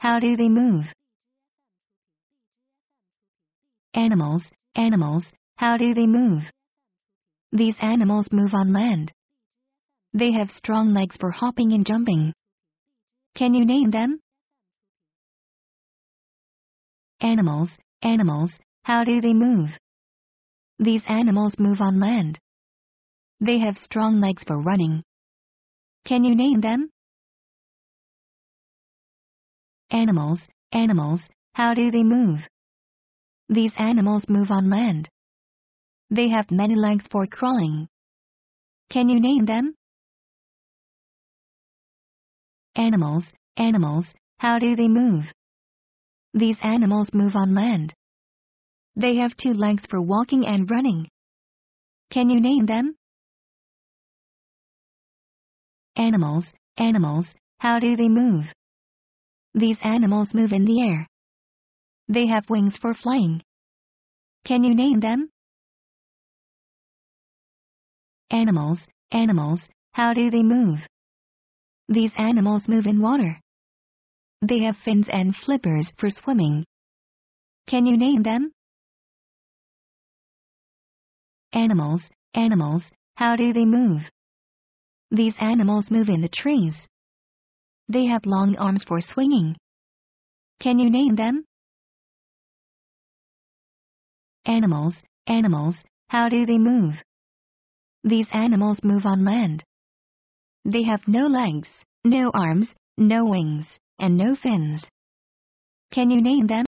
how do they move? Animals, animals, how do they move? These animals move on land. They have strong legs for hopping and jumping. Can you name them? Animals, animals, how do they move? These animals move on land. They have strong legs for running. Can you name them? Animals, animals, how do they move? These animals move on land. They have many legs for crawling. Can you name them? Animals, animals, how do they move? These animals move on land. They have two legs for walking and running. Can you name them? Animals, animals, how do they move? These animals move in the air. They have wings for flying. Can you name them? Animals, animals, how do they move? These animals move in water. They have fins and flippers for swimming. Can you name them? Animals, animals, how do they move? These animals move in the trees. They have long arms for swinging. Can you name them? Animals, animals, how do they move? These animals move on land. They have no legs, no arms, no wings, and no fins. Can you name them?